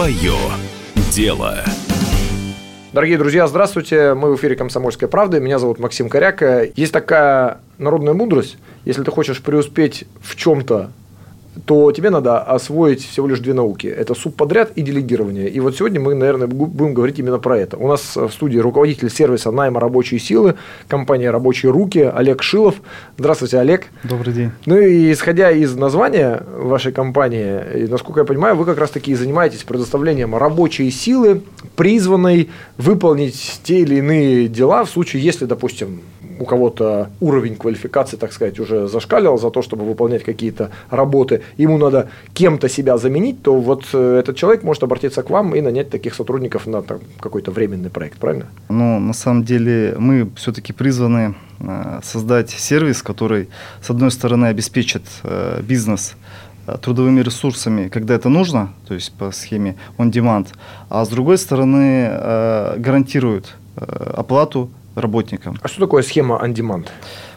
Свое дело. Дорогие друзья, здравствуйте. Мы в эфире «Комсомольской правды». Меня зовут Максим Коряка. Есть такая народная мудрость. Если ты хочешь преуспеть в чем-то, то тебе надо освоить всего лишь две науки. Это субподряд и делегирование. И вот сегодня мы, наверное, будем говорить именно про это. У нас в студии руководитель сервиса найма рабочей силы, компания «Рабочие руки» Олег Шилов. Здравствуйте, Олег. Добрый день. Ну и исходя из названия вашей компании, насколько я понимаю, вы как раз таки и занимаетесь предоставлением рабочей силы, призванной выполнить те или иные дела в случае, если, допустим, у кого-то уровень квалификации, так сказать, уже зашкалил за то, чтобы выполнять какие-то работы, ему надо кем-то себя заменить, то вот э, этот человек может обратиться к вам и нанять таких сотрудников на там, какой-то временный проект, правильно? Ну, на самом деле мы все-таки призваны э, создать сервис, который, с одной стороны, обеспечит э, бизнес трудовыми ресурсами, когда это нужно, то есть по схеме on demand, а с другой стороны гарантирует оплату работникам. А что такое схема on demand?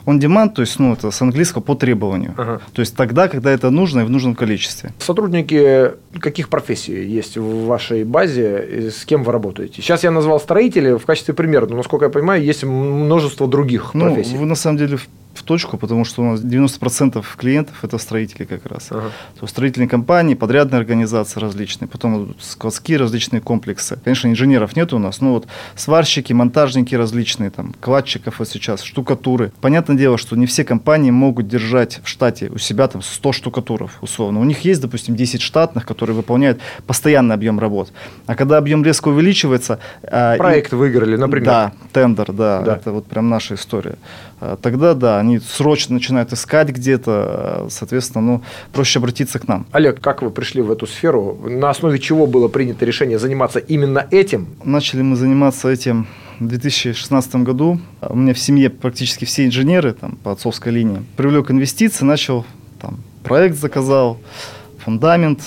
On demand, то есть, ну, это с английского по требованию. Ага. То есть тогда, когда это нужно и в нужном количестве. Сотрудники каких профессий есть в вашей базе, с кем вы работаете? Сейчас я назвал строители в качестве примера, но, насколько я понимаю, есть множество других ну, профессий. Вы на самом деле в точку, потому что у нас 90% клиентов это строители как раз. Ага. То строительные компании, подрядные организации различные, потом складские различные комплексы. Конечно, инженеров нет у нас, но вот сварщики, монтажники различные, там, кладчиков вот сейчас, штукатуры. Понятное дело, что не все компании могут держать в штате у себя там 100 штукатуров, условно. У них есть, допустим, 10 штатных, которые выполняют постоянный объем работ. А когда объем резко увеличивается... А, Проект и... выиграли, например. Да, тендер, да, да. Это вот прям наша история. А, тогда, да, они срочно начинают искать где-то, соответственно, ну, проще обратиться к нам. Олег, как вы пришли в эту сферу? На основе чего было принято решение заниматься именно этим? Начали мы заниматься этим в 2016 году. У меня в семье практически все инженеры там, по отцовской линии. Привлек инвестиции, начал там, проект заказал, фундамент,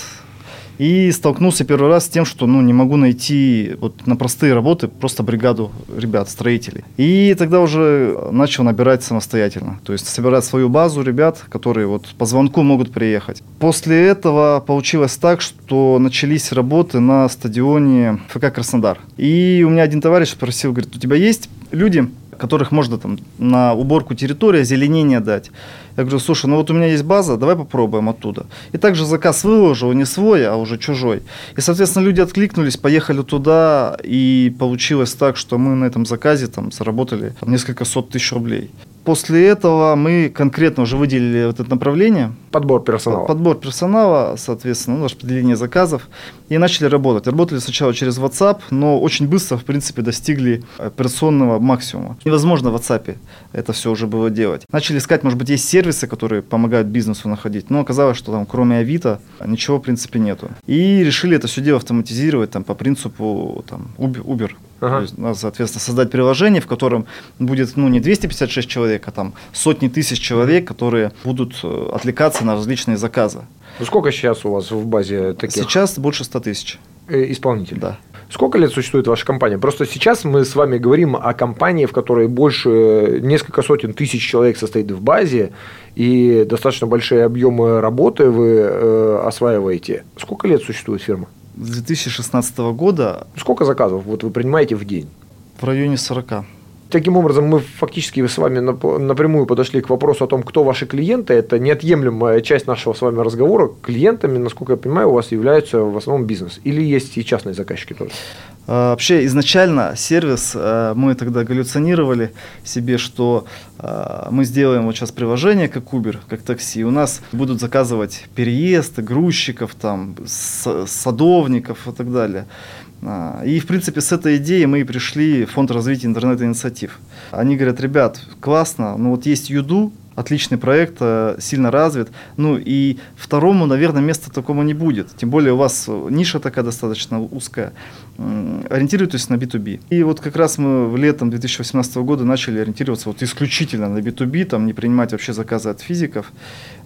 и столкнулся первый раз с тем, что ну, не могу найти вот, на простые работы просто бригаду ребят, строителей. И тогда уже начал набирать самостоятельно. То есть собирать свою базу ребят, которые вот по звонку могут приехать. После этого получилось так, что начались работы на стадионе ФК Краснодар. И у меня один товарищ спросил, говорит, у тебя есть люди, которых можно там на уборку территории, озеленение дать. Я говорю, слушай, ну вот у меня есть база, давай попробуем оттуда. И также заказ выложил, не свой, а уже чужой. И, соответственно, люди откликнулись, поехали туда, и получилось так, что мы на этом заказе там заработали несколько сот тысяч рублей. После этого мы конкретно уже выделили вот это направление. Подбор персонала. Подбор персонала, соответственно, ну, распределение заказов. И начали работать. Работали сначала через WhatsApp, но очень быстро, в принципе, достигли операционного максимума. Невозможно в WhatsApp это все уже было делать. Начали искать, может быть, есть сервисы, которые помогают бизнесу находить. Но оказалось, что там кроме Авито ничего, в принципе, нету. И решили это все дело автоматизировать там, по принципу там, Uber. Ага. То есть, надо, соответственно, создать приложение, в котором будет ну, не 256 человек, а там сотни тысяч человек, которые будут э, отвлекаться на различные заказы. Ну, сколько сейчас у вас в базе таких? Сейчас больше 100 тысяч. Э, исполнителей? Да. Сколько лет существует ваша компания? Просто сейчас мы с вами говорим о компании, в которой больше э, несколько сотен тысяч человек состоит в базе, и достаточно большие объемы работы вы э, осваиваете. Сколько лет существует фирма? с 2016 года. Сколько заказов вот вы принимаете в день? В районе 40. Таким образом, мы фактически с вами напрямую подошли к вопросу о том, кто ваши клиенты. Это неотъемлемая часть нашего с вами разговора. Клиентами, насколько я понимаю, у вас являются в основном бизнес. Или есть и частные заказчики тоже? А, вообще, изначально сервис, а, мы тогда галлюционировали себе, что а, мы сделаем вот сейчас приложение, как Uber, как такси. У нас будут заказывать переезд, грузчиков, там, садовников и так далее. А, и, в принципе, с этой идеей мы и пришли в Фонд развития интернет-инициатив. Они говорят, ребят, классно, ну вот есть Юду, отличный проект, э, сильно развит. Ну и второму, наверное, места такого не будет. Тем более у вас ниша такая достаточно узкая. Ориентируйтесь на B2B. И вот как раз мы летом 2018 года начали ориентироваться вот исключительно на B2B, там не принимать вообще заказы от физиков.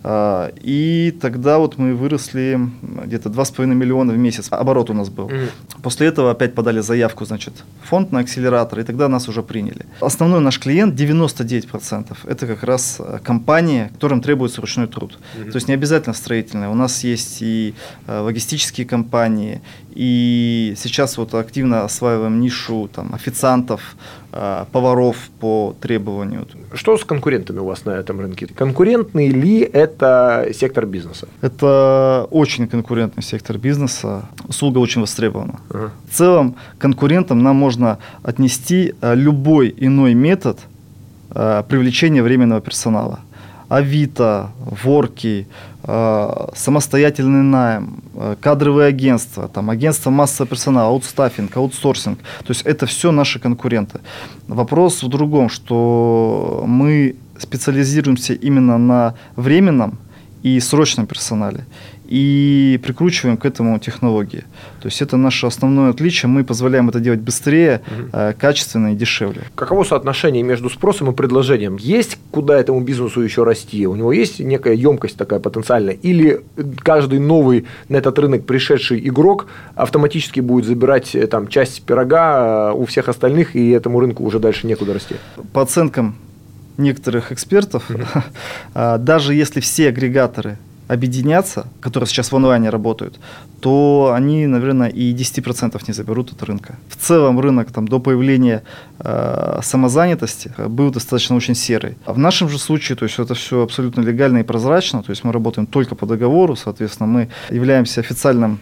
А, и тогда вот мы выросли где-то 2,5 миллиона в месяц. Оборот у нас был. Mm. После этого опять подали заявку, значит, фонд на акселератор, и тогда нас уже приняли. Основной наш клиент 99% это как раз компании, которым требуется ручной труд. Mm-hmm. То есть не обязательно строительные. У нас есть и э, логистические компании, и сейчас вот активно осваиваем нишу там, официантов, э, поваров по требованию. Что с конкурентами у вас на этом рынке? Конкурентный ли это сектор бизнеса? Это очень конкурентный сектор бизнеса. Услуга очень востребована. Uh-huh. В целом конкурентам нам можно отнести э, любой иной метод э, привлечения временного персонала. Авито, Ворки, самостоятельный найм, э, кадровые агентства, там, агентство массового персонала, аутстаффинг, аутсорсинг. То есть это все наши конкуренты. Вопрос в другом, что мы специализируемся именно на временном и срочном персонале и прикручиваем к этому технологии. То есть это наше основное отличие. Мы позволяем это делать быстрее, угу. качественно и дешевле. Каково соотношение между спросом и предложением? Есть куда этому бизнесу еще расти? У него есть некая емкость такая потенциальная? Или каждый новый на этот рынок пришедший игрок автоматически будет забирать э, там, часть пирога э, у всех остальных, и этому рынку уже дальше некуда расти? По оценкам некоторых экспертов, mm-hmm. даже если все агрегаторы объединятся, которые сейчас в онлайне работают, то они, наверное, и 10% не заберут от рынка. В целом рынок там, до появления э, самозанятости был достаточно очень серый. А в нашем же случае, то есть это все абсолютно легально и прозрачно, то есть мы работаем только по договору, соответственно, мы являемся официальным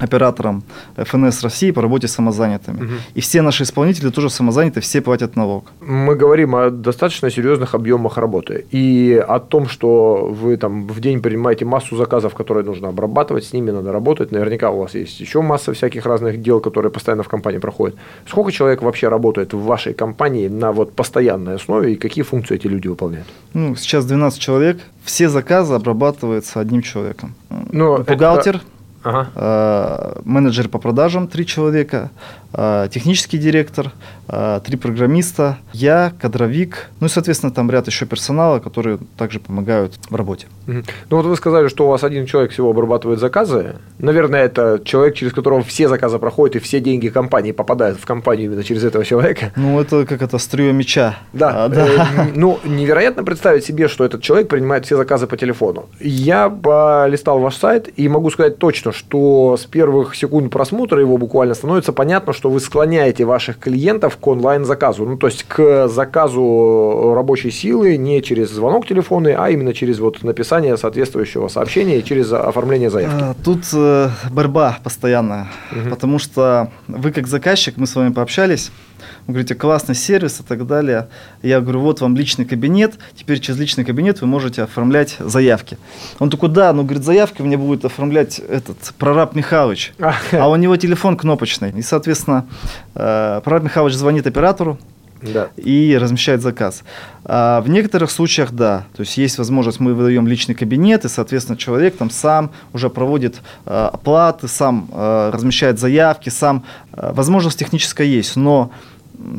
оператором ФНС России по работе с самозанятыми. Угу. И все наши исполнители тоже самозаняты, все платят налог. Мы говорим о достаточно серьезных объемах работы и о том, что вы там в день принимаете массу заказов, которые нужно обрабатывать, с ними надо работать. Наверняка у вас есть еще масса всяких разных дел, которые постоянно в компании проходят. Сколько человек вообще работает в вашей компании на вот постоянной основе и какие функции эти люди выполняют? Ну, сейчас 12 человек. Все заказы обрабатываются одним человеком. Но Бухгалтер. Это ага. Э, менеджер по продажам три человека, э, технический директор, э, три программиста, я, кадровик, ну и, соответственно, там ряд еще персонала, которые также помогают в работе. Ну вот вы сказали, что у вас один человек всего обрабатывает заказы. Наверное, это человек, через которого все заказы проходят и все деньги компании попадают в компанию именно через этого человека. Ну это как это струю меча. Да. А, да. Ну невероятно представить себе, что этот человек принимает все заказы по телефону. Я полистал ваш сайт и могу сказать точно, что с первых секунд просмотра его буквально становится понятно, что вы склоняете ваших клиентов к онлайн-заказу. Ну, то есть к заказу рабочей силы не через звонок телефонный, а именно через вот написание соответствующего сообщения и через оформление заявки. А, тут э, борьба постоянная, угу. потому что вы как заказчик, мы с вами пообщались, вы говорите, классный сервис и так далее. Я говорю, вот вам личный кабинет, теперь через личный кабинет вы можете оформлять заявки. Он такой, да, ну, говорит, заявки мне будет оформлять этот прораб Михайлович, а у него телефон кнопочный. И, соответственно, э, прораб Михайлович звонит оператору, да. и размещает заказ. А в некоторых случаях, да, то есть есть возможность, мы выдаем личный кабинет, и, соответственно, человек там сам уже проводит э, оплаты, сам э, размещает заявки, сам, э, возможность техническая есть, но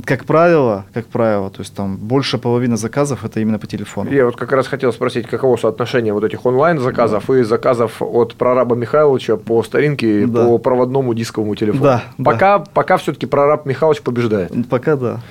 как правило, как правило, то есть там больше половины заказов это именно по телефону. Я вот как раз хотел спросить, каково соотношение вот этих онлайн заказов да. и заказов от прораба Михайловича по старинке да. по проводному дисковому телефону. Да. Пока, да. пока все-таки прораб Михайлович побеждает. Пока да.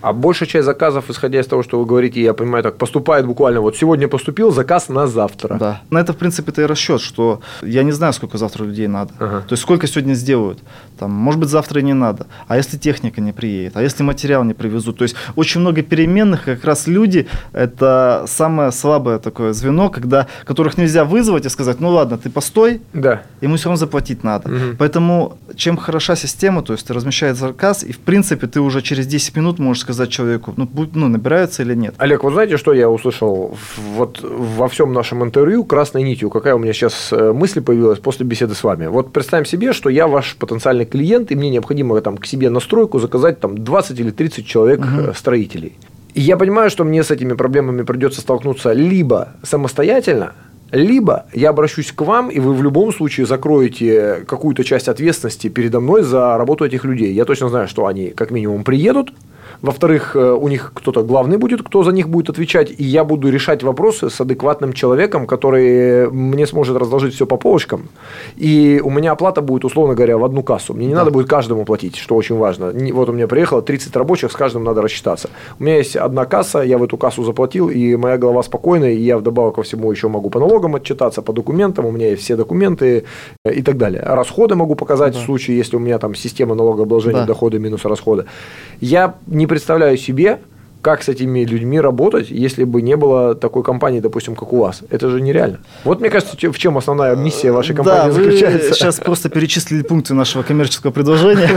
А большая часть заказов, исходя из того, что вы говорите, я понимаю, так поступает буквально вот сегодня поступил заказ на завтра. Да. На это в принципе это и расчет, что я не знаю, сколько завтра людей надо. Ага. То есть сколько сегодня сделают. Там, может быть, завтра и не надо. А если техника не приедет? А если материал не привезут? То есть очень много переменных, как раз люди – это самое слабое такое звено, когда, которых нельзя вызвать и сказать, ну ладно, ты постой, да. ему все равно заплатить надо. Угу. Поэтому чем хороша система, то есть ты размещаешь заказ, и в принципе ты уже через 10 минут можешь сказать человеку, ну, будь, ну набирается или нет. Олег, вы знаете, что я услышал вот во всем нашем интервью красной нитью? Какая у меня сейчас э, мысль появилась после беседы с вами? Вот представим себе, что я ваш потенциальный клиент, и мне необходимо там, к себе на стройку заказать там, 20 или 30 человек угу. строителей. И я понимаю, что мне с этими проблемами придется столкнуться либо самостоятельно, либо я обращусь к вам, и вы в любом случае закроете какую-то часть ответственности передо мной за работу этих людей. Я точно знаю, что они как минимум приедут, Во-вторых, э, у них кто-то главный будет, кто за них будет отвечать, и я буду решать вопросы с адекватным человеком, который мне сможет разложить все по полочкам. И у меня оплата будет, условно говоря, в одну кассу. Мне не да. надо будет каждому платить, что очень важно. Вот у меня приехало 30 рабочих, с каждым надо рассчитаться. У меня есть одна касса, я в эту кассу заплатил, и моя голова спокойная, и я вдобавок ко всему еще могу по налогам отчитаться, по документам, у меня есть все документы э, и так далее. Расходы могу показать да. в случае, если у меня там система налогообложения, да. доходы минус расходы. Я не представляю себе, как с этими людьми работать, если бы не было такой компании, допустим, как у вас? Это же нереально. Вот, мне кажется, в чем основная миссия вашей компании да, заключается. Вы сейчас просто перечислили пункты нашего коммерческого предложения.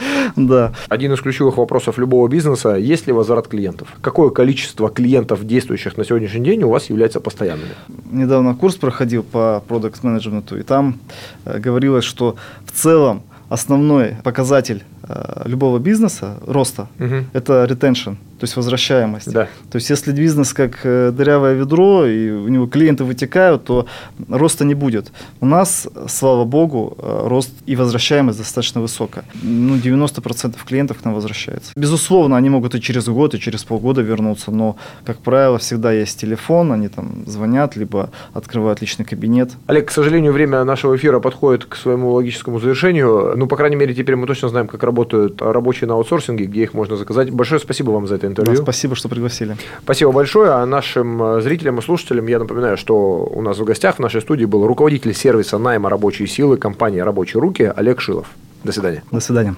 Да. Один из ключевых вопросов любого бизнеса – есть ли возврат клиентов? Какое количество клиентов, действующих на сегодняшний день, у вас является постоянными? Недавно курс проходил по продукт менеджменту и там э, говорилось, что в целом основной показатель э, любого бизнеса роста угу. это retention то есть возвращаемость. Да. То есть если бизнес как э, дырявое ведро, и у него клиенты вытекают, то роста не будет. У нас, слава богу, э, рост и возвращаемость достаточно высокая. Ну, 90% клиентов к нам возвращается. Безусловно, они могут и через год, и через полгода вернуться, но, как правило, всегда есть телефон, они там звонят, либо открывают личный кабинет. Олег, к сожалению, время нашего эфира подходит к своему логическому завершению. Ну, по крайней мере, теперь мы точно знаем, как работают рабочие на аутсорсинге, где их можно заказать. Большое спасибо вам за это интервью. Да, спасибо, что пригласили. Спасибо большое. А нашим э, зрителям и слушателям я напоминаю, что у нас в гостях в нашей студии был руководитель сервиса найма рабочей силы компании «Рабочие руки» Олег Шилов. До свидания. До свидания.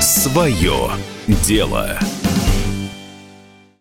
Свое дело.